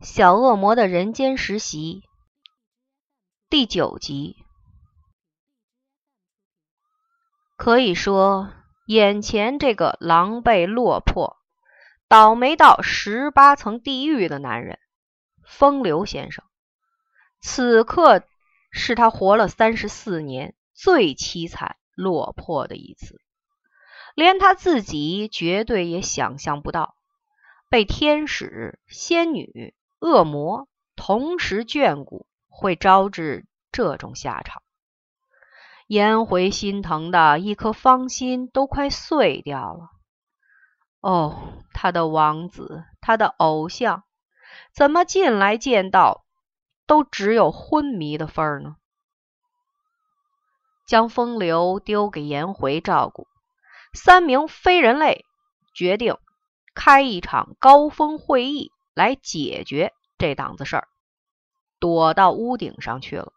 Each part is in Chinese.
小恶魔的人间实习。第九集，可以说，眼前这个狼狈落魄、倒霉到十八层地狱的男人——风流先生，此刻是他活了三十四年最凄惨落魄的一次，连他自己绝对也想象不到，被天使、仙女。恶魔同时眷顾，会招致这种下场。颜回心疼的一颗芳心都快碎掉了。哦，他的王子，他的偶像，怎么进来见到都只有昏迷的份儿呢？将风流丢给颜回照顾，三名非人类决定开一场高峰会议。来解决这档子事儿，躲到屋顶上去了，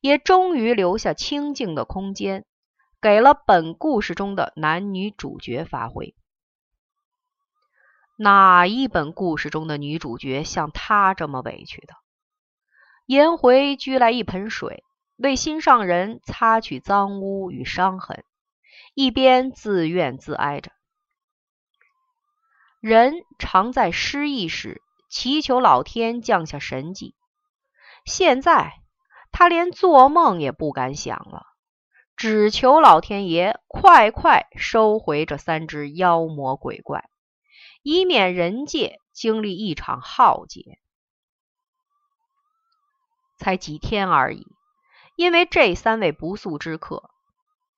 也终于留下清静的空间，给了本故事中的男女主角发挥。哪一本故事中的女主角像她这么委屈的？颜回掬来一盆水，为心上人擦去脏污与伤痕，一边自怨自哀着。人常在失意时祈求老天降下神迹，现在他连做梦也不敢想了，只求老天爷快快收回这三只妖魔鬼怪，以免人界经历一场浩劫。才几天而已，因为这三位不速之客，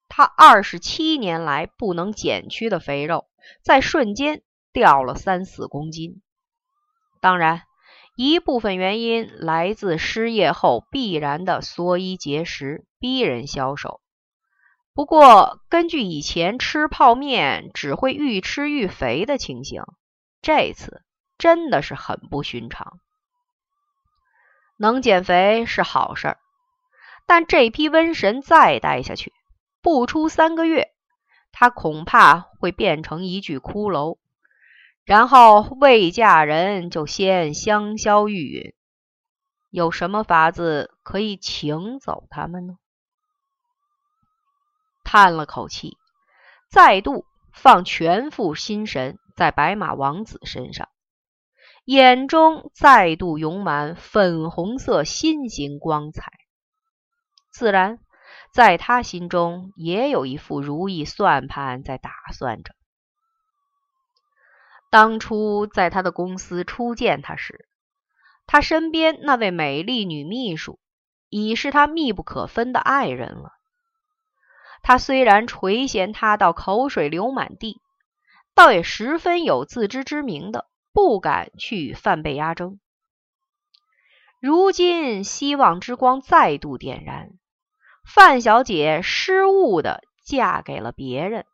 他二十七年来不能减去的肥肉，在瞬间。掉了三四公斤，当然一部分原因来自失业后必然的缩衣节食，逼人消瘦。不过，根据以前吃泡面只会愈吃愈肥的情形，这次真的是很不寻常。能减肥是好事儿，但这批瘟神再待下去，不出三个月，他恐怕会变成一具骷髅。然后未嫁人就先香消玉殒，有什么法子可以请走他们呢？叹了口气，再度放全副心神在白马王子身上，眼中再度涌满粉红色心形光彩。自然，在他心中也有一副如意算盘在打算着。当初在他的公司初见他时，他身边那位美丽女秘书已是他密不可分的爱人了。他虽然垂涎她到口水流满地，倒也十分有自知之明的，不敢去与范贝压争。如今希望之光再度点燃，范小姐失误的嫁给了别人。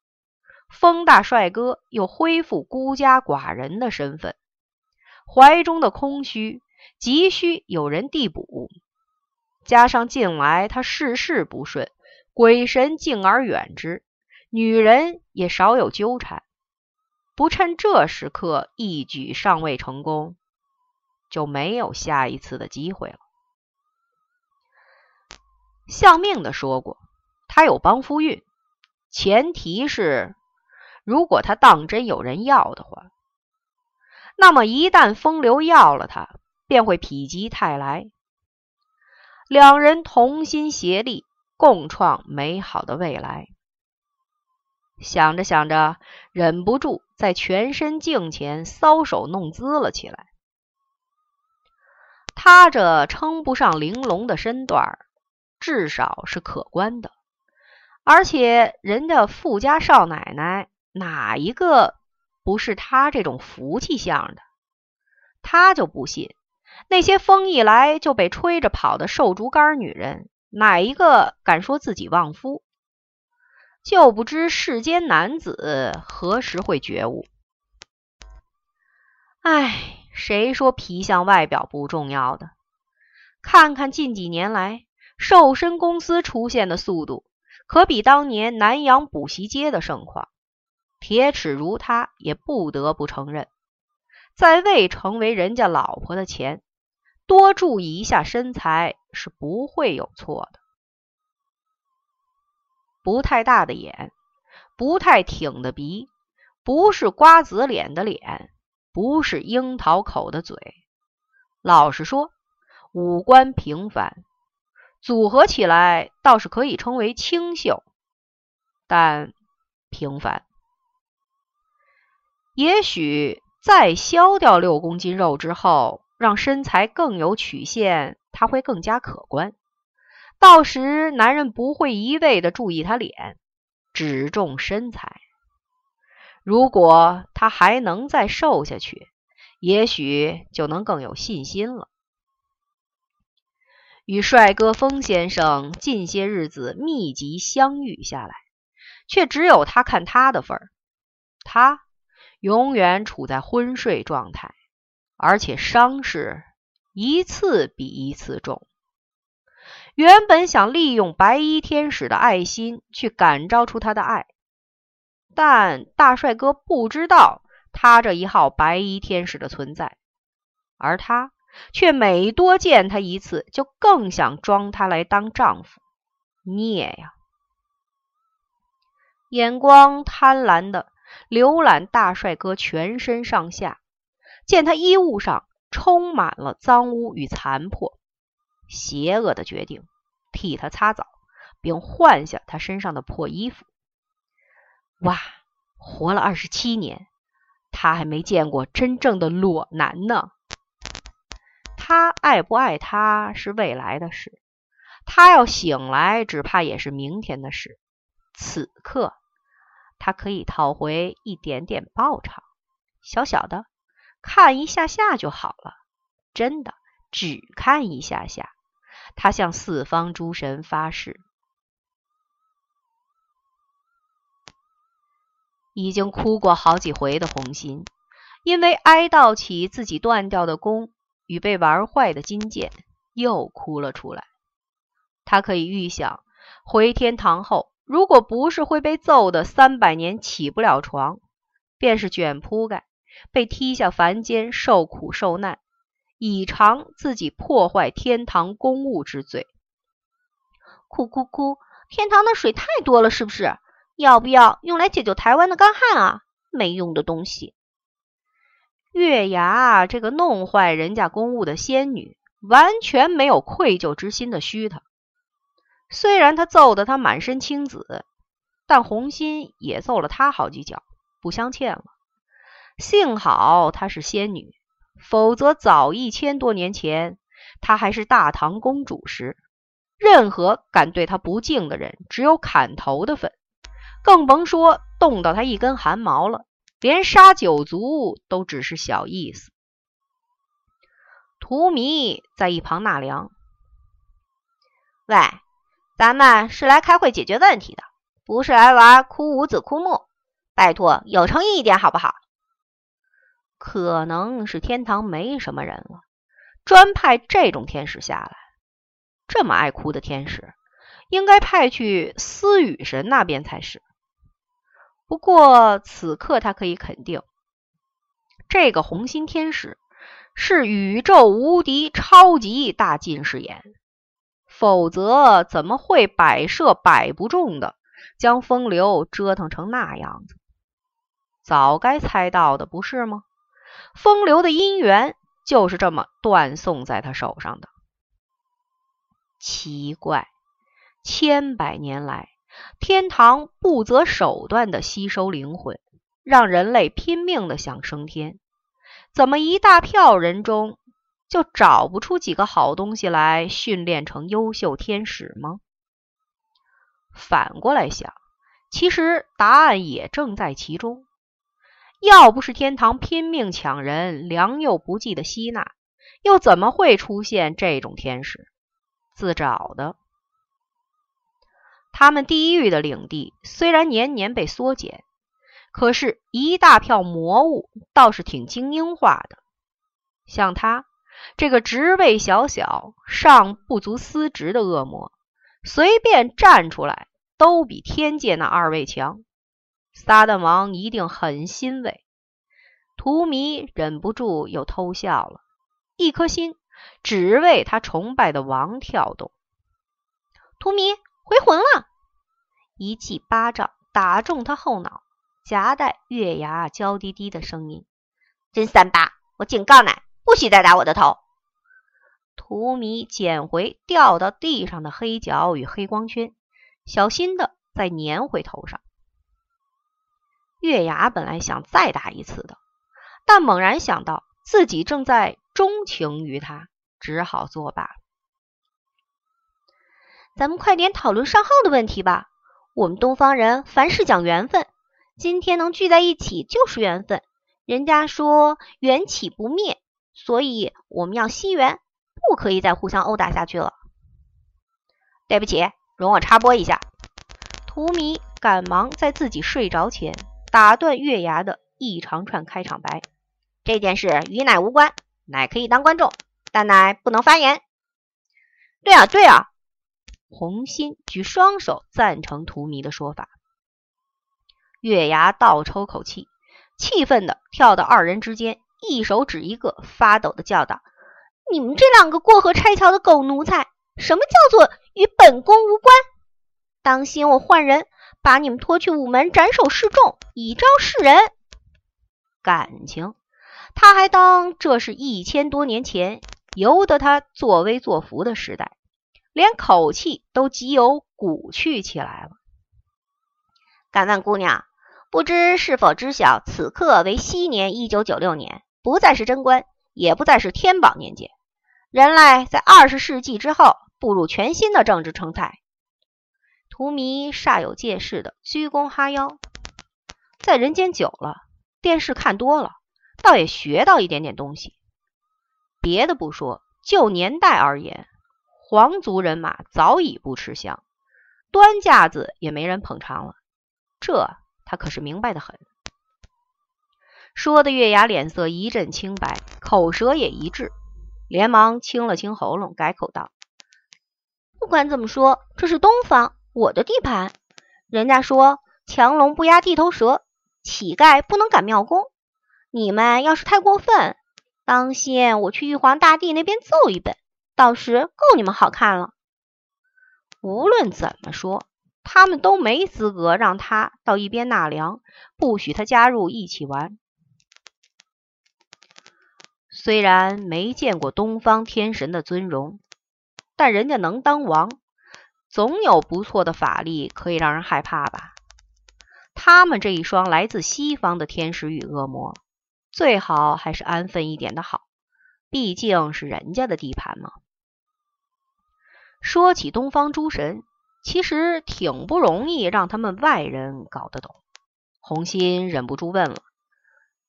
风大帅哥又恢复孤家寡人的身份，怀中的空虚急需有人递补。加上近来他事事不顺，鬼神敬而远之，女人也少有纠缠。不趁这时刻一举尚未成功，就没有下一次的机会了。相命的说过，他有帮夫运，前提是。如果他当真有人要的话，那么一旦风流要了他，便会否极泰来。两人同心协力，共创美好的未来。想着想着，忍不住在全身镜前搔首弄姿了起来。他这称不上玲珑的身段，至少是可观的，而且人家富家少奶奶。哪一个不是他这种福气相的？他就不信那些风一来就被吹着跑的瘦竹竿女人，哪一个敢说自己旺夫？就不知世间男子何时会觉悟？哎，谁说皮相外表不重要的？看看近几年来瘦身公司出现的速度，可比当年南阳补习街的盛况。铁齿如他，也不得不承认，在未成为人家老婆的前，多注意一下身材是不会有错的。不太大的眼，不太挺的鼻，不是瓜子脸的脸，不是樱桃口的嘴。老实说，五官平凡，组合起来倒是可以称为清秀，但平凡。也许再消掉六公斤肉之后，让身材更有曲线，它会更加可观。到时男人不会一味的注意她脸，只重身材。如果她还能再瘦下去，也许就能更有信心了。与帅哥风先生近些日子密集相遇下来，却只有他看他的份儿，他。永远处在昏睡状态，而且伤势一次比一次重。原本想利用白衣天使的爱心去感召出他的爱，但大帅哥不知道他这一号白衣天使的存在，而他却每多见他一次，就更想装他来当丈夫。孽呀！眼光贪婪的。浏览大帅哥全身上下，见他衣物上充满了脏污与残破，邪恶的决定替他擦澡，并换下他身上的破衣服。哇，活了二十七年，他还没见过真正的裸男呢。他爱不爱他是未来的事，他要醒来，只怕也是明天的事。此刻。他可以讨回一点点报偿，小小的，看一下下就好了。真的，只看一下下。他向四方诸神发誓。已经哭过好几回的红心，因为哀悼起自己断掉的弓与被玩坏的金剑，又哭了出来。他可以预想，回天堂后。如果不是会被揍的三百年起不了床，便是卷铺盖被踢下凡间受苦受难，以偿自己破坏天堂公物之罪。哭哭哭！天堂的水太多了，是不是？要不要用来解救台湾的干旱啊？没用的东西！月牙这个弄坏人家公物的仙女，完全没有愧疚之心的虚他。虽然他揍得他满身青紫，但红心也揍了他好几脚，不相欠了。幸好她是仙女，否则早一千多年前，她还是大唐公主时，任何敢对她不敬的人，只有砍头的份，更甭说动到她一根汗毛了。连杀九族都只是小意思。荼蘼在一旁纳凉，喂。咱们是来开会解决问题的，不是来玩哭五子哭木。拜托，有诚意一点好不好？可能是天堂没什么人了，专派这种天使下来。这么爱哭的天使，应该派去思雨神那边才是。不过此刻他可以肯定，这个红心天使是宇宙无敌超级大近视眼。否则怎么会摆设摆不中的将风流折腾成那样子？早该猜到的不是吗？风流的姻缘就是这么断送在他手上的。奇怪，千百年来天堂不择手段的吸收灵魂，让人类拼命的想升天，怎么一大票人中？就找不出几个好东西来训练成优秀天使吗？反过来想，其实答案也正在其中。要不是天堂拼命抢人，良莠不济的吸纳，又怎么会出现这种天使？自找的。他们地狱的领地虽然年年被缩减，可是，一大票魔物倒是挺精英化的，像他。这个职位小小、尚不足司职的恶魔，随便站出来都比天界那二位强。撒旦王一定很欣慰。荼蘼忍不住又偷笑了，一颗心只为他崇拜的王跳动。荼蘼回魂了，一记巴掌打中他后脑，夹带月牙娇滴滴的声音：“真三八，我警告你，不许再打我的头。”荼蘼捡回掉到地上的黑角与黑光圈，小心的再粘回头上。月牙本来想再打一次的，但猛然想到自己正在钟情于他，只好作罢。咱们快点讨论上号的问题吧。我们东方人凡事讲缘分，今天能聚在一起就是缘分。人家说缘起不灭，所以我们要惜缘。不可以再互相殴打下去了。对不起，容我插播一下。荼蘼赶忙在自己睡着前打断月牙的一长串开场白。这件事与奶无关，奶可以当观众，但奶不能发言。对啊，对啊！红心举双手赞成荼蘼的说法。月牙倒抽口气，气愤地跳到二人之间，一手指一个，发抖的叫道。你们这两个过河拆桥的狗奴才，什么叫做与本宫无关？当心我换人，把你们拖去午门斩首示众，以昭示人。感情，他还当这是一千多年前由得他作威作福的时代，连口气都极有骨气起来了。敢问姑娘，不知是否知晓，此刻为西年一九九六年，不再是贞观，也不再是天宝年间。人类在二十世纪之后步入全新的政治生态。荼蘼煞有介事的鞠躬哈腰，在人间久了，电视看多了，倒也学到一点点东西。别的不说，就年代而言，皇族人马早已不吃香，端架子也没人捧场了。这他可是明白的很。说的月牙脸色一阵青白，口舌也一滞。连忙清了清喉咙，改口道：“不管怎么说，这是东方，我的地盘。人家说强龙不压地头蛇，乞丐不能赶庙公。你们要是太过分，当心我去玉皇大帝那边奏一本，到时够你们好看了。无论怎么说，他们都没资格让他到一边纳凉，不许他加入一起玩。”虽然没见过东方天神的尊容，但人家能当王，总有不错的法力可以让人害怕吧？他们这一双来自西方的天使与恶魔，最好还是安分一点的好，毕竟是人家的地盘嘛。说起东方诸神，其实挺不容易让他们外人搞得懂。红心忍不住问了。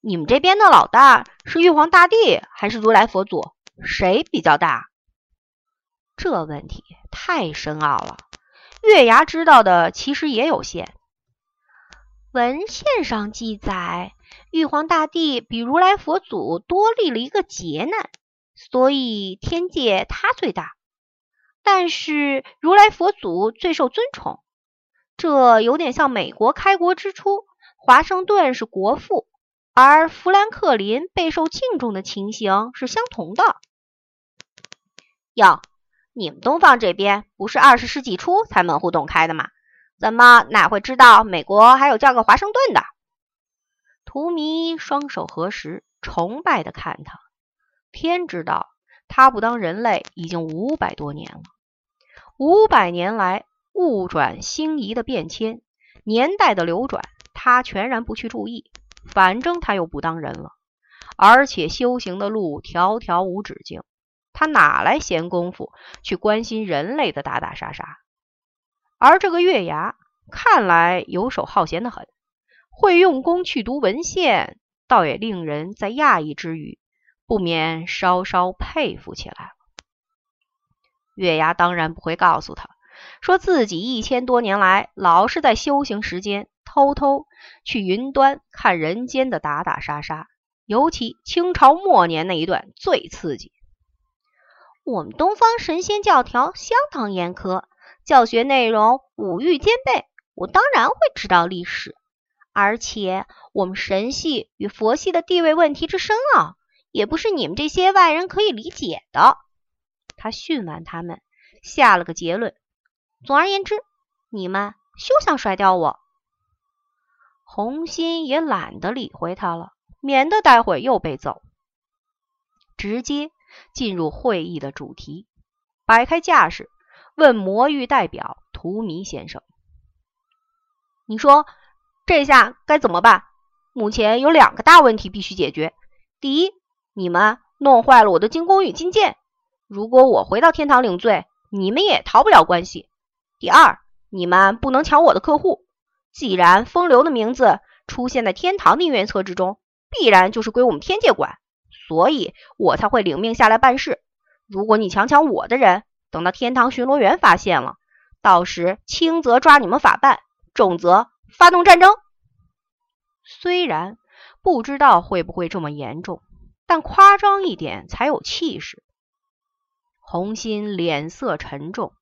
你们这边的老大是玉皇大帝还是如来佛祖？谁比较大？这问题太深奥了，月牙知道的其实也有限。文献上记载，玉皇大帝比如来佛祖多立了一个劫难，所以天界他最大。但是如来佛祖最受尊崇，这有点像美国开国之初，华盛顿是国父。而富兰克林备受敬重的情形是相同的。哟，你们东方这边不是二十世纪初才门户洞开的吗？怎么哪会知道美国还有叫个华盛顿的？图迷双手合十，崇拜的看他。天知道，他不当人类已经五百多年了。五百年来，物转星移的变迁，年代的流转，他全然不去注意。反正他又不当人了，而且修行的路条条无止境，他哪来闲工夫去关心人类的打打杀杀？而这个月牙看来游手好闲的很，会用功去读文献，倒也令人在讶异之余，不免稍稍佩服起来。月牙当然不会告诉他，说自己一千多年来老是在修行时间。偷偷去云端看人间的打打杀杀，尤其清朝末年那一段最刺激。我们东方神仙教条相当严苛，教学内容五欲兼备，我当然会知道历史。而且我们神系与佛系的地位问题之深奥，也不是你们这些外人可以理解的。他训完他们，下了个结论：总而言之，你们休想甩掉我。红心也懒得理会他了，免得待会又被揍。直接进入会议的主题，摆开架势，问魔域代表图迷先生：“你说这下该怎么办？目前有两个大问题必须解决。第一，你们弄坏了我的金弓与金箭，如果我回到天堂领罪，你们也逃不了关系。第二，你们不能抢我的客户。既然风流的名字出现在天堂的姻缘册之中，必然就是归我们天界管。”所以我才会领命下来办事。如果你强抢我的人，等到天堂巡逻员发现了，到时轻则抓你们法办，重则发动战争。虽然不知道会不会这么严重，但夸张一点才有气势。红心脸色沉重，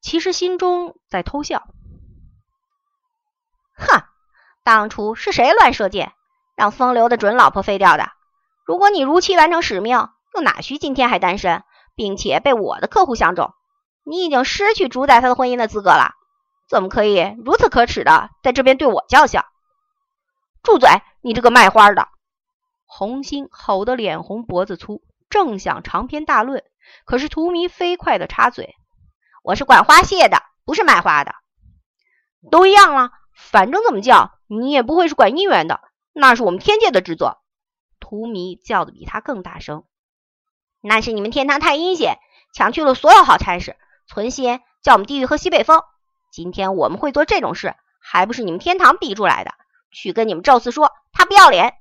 其实心中在偷笑。哼，当初是谁乱射箭，让风流的准老婆废掉的？如果你如期完成使命，又哪需今天还单身，并且被我的客户相中？你已经失去主宰他的婚姻的资格了，怎么可以如此可耻的在这边对我叫嚣？住嘴！你这个卖花的！红心吼得脸红脖子粗，正想长篇大论，可是荼蘼飞快的插嘴：“我是管花谢的，不是卖花的，都一样了，反正怎么叫你也不会是管姻缘的，那是我们天界的职责。”荼蘼叫的比他更大声，那是你们天堂太阴险，抢去了所有好差事，存心叫我们地狱喝西北风。今天我们会做这种事，还不是你们天堂逼出来的？去跟你们宙斯说，他不要脸！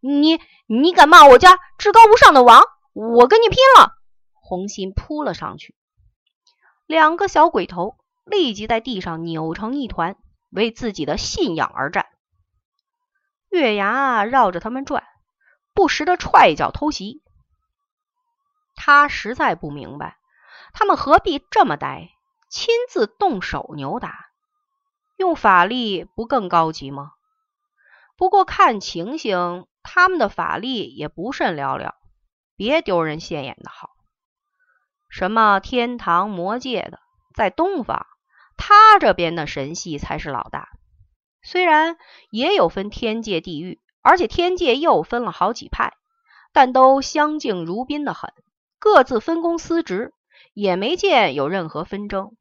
你你敢骂我家至高无上的王，我跟你拼了！红心扑了上去，两个小鬼头立即在地上扭成一团，为自己的信仰而战。月牙绕着他们转。不时的踹一脚偷袭，他实在不明白，他们何必这么呆，亲自动手扭打，用法力不更高级吗？不过看情形，他们的法力也不甚了了，别丢人现眼的好。什么天堂、魔界的，在东方，他这边的神系才是老大，虽然也有分天界、地狱。而且天界又分了好几派，但都相敬如宾的很，各自分工司职，也没见有任何纷争。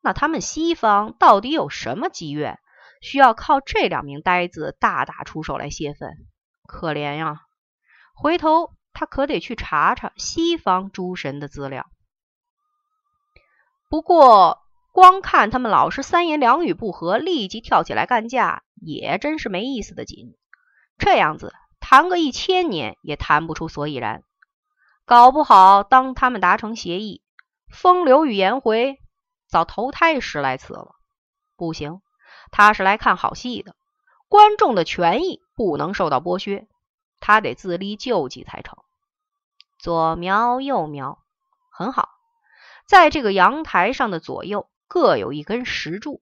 那他们西方到底有什么积怨，需要靠这两名呆子大打出手来泄愤？可怜呀！回头他可得去查查西方诸神的资料。不过光看他们老是三言两语不合，立即跳起来干架，也真是没意思的紧。这样子谈个一千年也谈不出所以然，搞不好当他们达成协议，风流与颜回早投胎十来次了。不行，他是来看好戏的，观众的权益不能受到剥削，他得自立救济才成。左瞄右瞄，很好，在这个阳台上的左右各有一根石柱。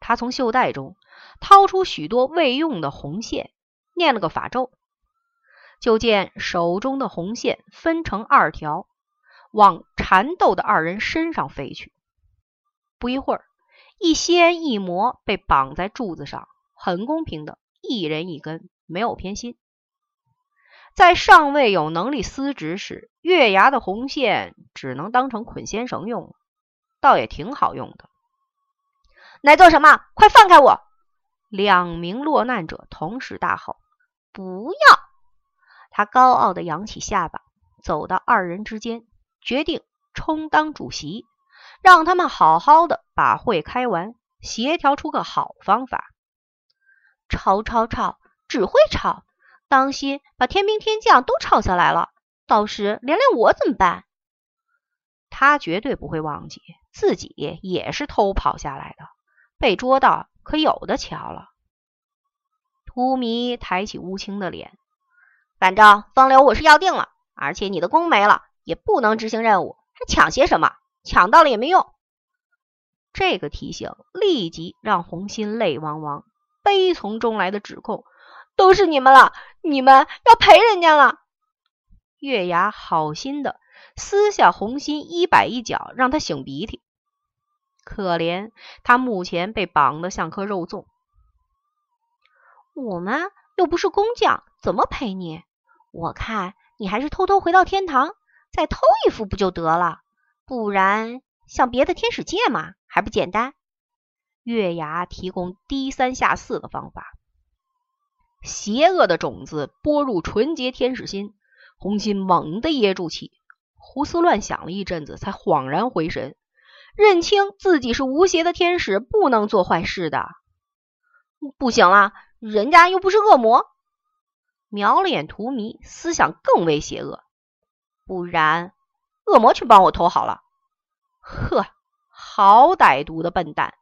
他从袖袋中。掏出许多未用的红线，念了个法咒，就见手中的红线分成二条，往缠斗的二人身上飞去。不一会儿，一仙一魔被绑在柱子上，很公平的，一人一根，没有偏心。在尚未有能力司职时，月牙的红线只能当成捆仙绳用了，倒也挺好用的。来做什么？快放开我！两名落难者同时大吼：“不要！”他高傲的扬起下巴，走到二人之间，决定充当主席，让他们好好的把会开完，协调出个好方法。吵吵吵，只会吵，当心把天兵天将都吵下来了，到时连累我怎么办？他绝对不会忘记自己也是偷跑下来的，被捉到。可有的瞧了，荼蘼抬起乌青的脸，反正风流我是要定了，而且你的弓没了，也不能执行任务，还抢些什么？抢到了也没用。这个提醒立即让红心泪汪汪，悲从中来的指控：“都是你们了，你们要赔人家了。”月牙好心的撕下红心一摆一脚，让他擤鼻涕。可怜他目前被绑得像颗肉粽。我们又不是工匠，怎么赔你？我看你还是偷偷回到天堂，再偷一副不就得了？不然向别的天使借嘛，还不简单？月牙提供低三下四的方法。邪恶的种子播入纯洁天使心。红心猛地噎住气，胡思乱想了一阵子，才恍然回神，认清自己是无邪的天使，不能做坏事的。不行了，人家又不是恶魔。瞄了眼荼蘼，思想更为邪恶。不然，恶魔去帮我偷好了。呵，好歹毒的笨蛋！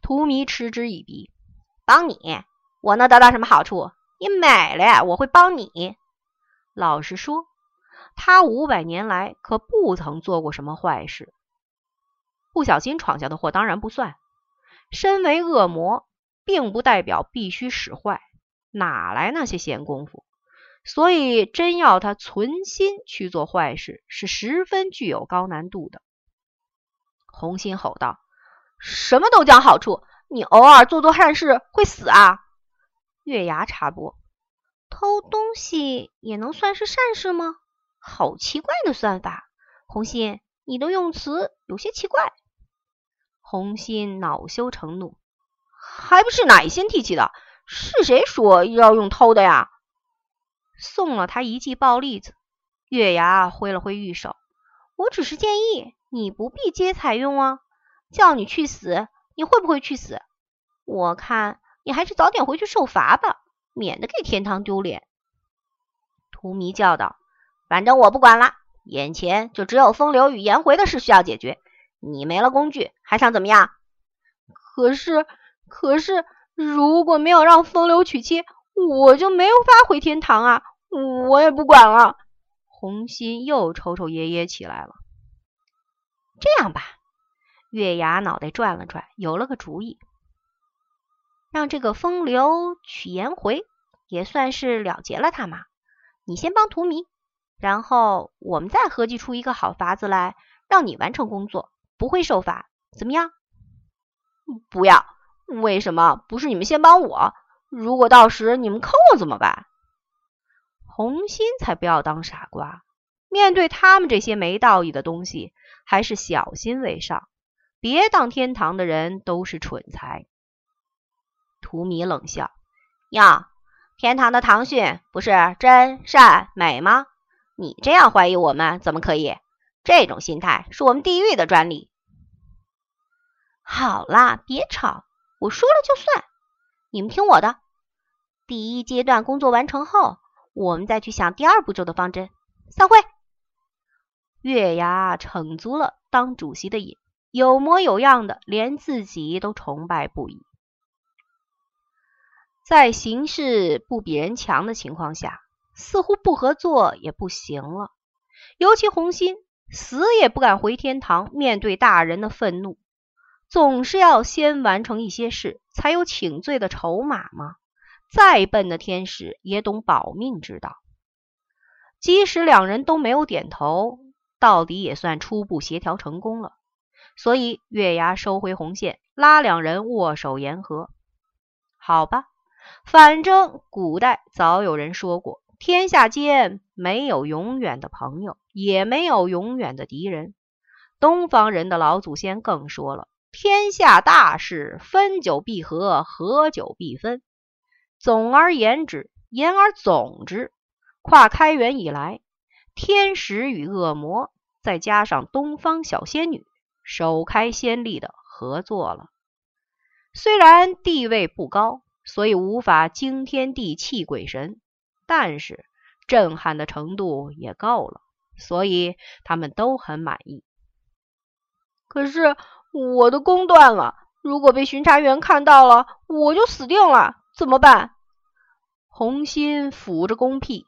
荼蘼嗤之以鼻。帮你，我能得到什么好处？你美了，我会帮你。老实说，他五百年来可不曾做过什么坏事。不小心闯下的祸当然不算。身为恶魔，并不代表必须使坏，哪来那些闲工夫？所以，真要他存心去做坏事，是十分具有高难度的。红心吼道：“什么都讲好处，你偶尔做做善事会死啊？”月牙插播。偷东西也能算是善事吗？好奇怪的算法！红心，你的用词有些奇怪。红心恼羞成怒，还不是奶心提起的？是谁说要用偷的呀？送了他一记暴栗子。月牙挥了挥玉手，我只是建议你不必皆采用啊。叫你去死，你会不会去死？我看你还是早点回去受罚吧。免得给天堂丢脸，荼蘼叫道：“反正我不管了，眼前就只有风流与颜回的事需要解决。你没了工具，还想怎么样？可是，可是，如果没有让风流娶妻，我就没有法回天堂啊！我也不管了。”红心又抽抽噎噎起来了。这样吧，月牙脑袋转了转，有了个主意。让这个风流娶颜回，也算是了结了他嘛。你先帮荼蘼，然后我们再合计出一个好法子来，让你完成工作，不会受罚，怎么样？不要！为什么不是你们先帮我？如果到时你们坑我怎么办？红心才不要当傻瓜，面对他们这些没道义的东西，还是小心为上。别当天堂的人都是蠢材。荼蘼冷笑：“呀，天堂的唐训不是真善美吗？你这样怀疑我们怎么可以？这种心态是我们地狱的专利。”好啦，别吵，我说了就算。你们听我的，第一阶段工作完成后，我们再去想第二步骤的方针。散会。月牙逞足了当主席的瘾，有模有样的，连自己都崇拜不已。在形势不比人强的情况下，似乎不合作也不行了。尤其红心死也不敢回天堂面对大人的愤怒，总是要先完成一些事，才有请罪的筹码嘛？再笨的天使也懂保命之道。即使两人都没有点头，到底也算初步协调成功了。所以月牙收回红线，拉两人握手言和。好吧。反正古代早有人说过，天下间没有永远的朋友，也没有永远的敌人。东方人的老祖先更说了，天下大事，分久必合，合久必分。总而言之，言而总之，跨开元以来，天使与恶魔，再加上东方小仙女，首开先例的合作了。虽然地位不高。所以无法惊天地泣鬼神，但是震撼的程度也够了，所以他们都很满意。可是我的弓断了，如果被巡查员看到了，我就死定了，怎么办？红心抚着弓屁，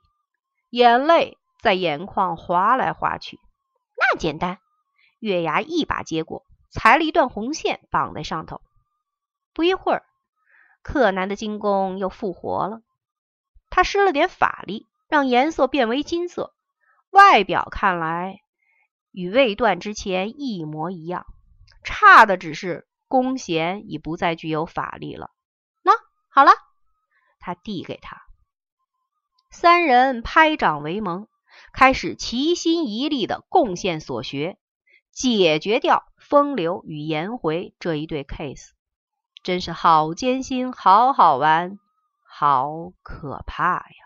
眼泪在眼眶滑来滑去。那简单，月牙一把接过，裁了一段红线绑在上头。不一会儿。柯南的金弓又复活了。他施了点法力，让颜色变为金色，外表看来与未断之前一模一样，差的只是弓弦已不再具有法力了。那好了，他递给他。三人拍掌为盟，开始齐心一力的贡献所学，解决掉风流与颜回这一对 case。真是好艰辛，好好玩，好可怕呀！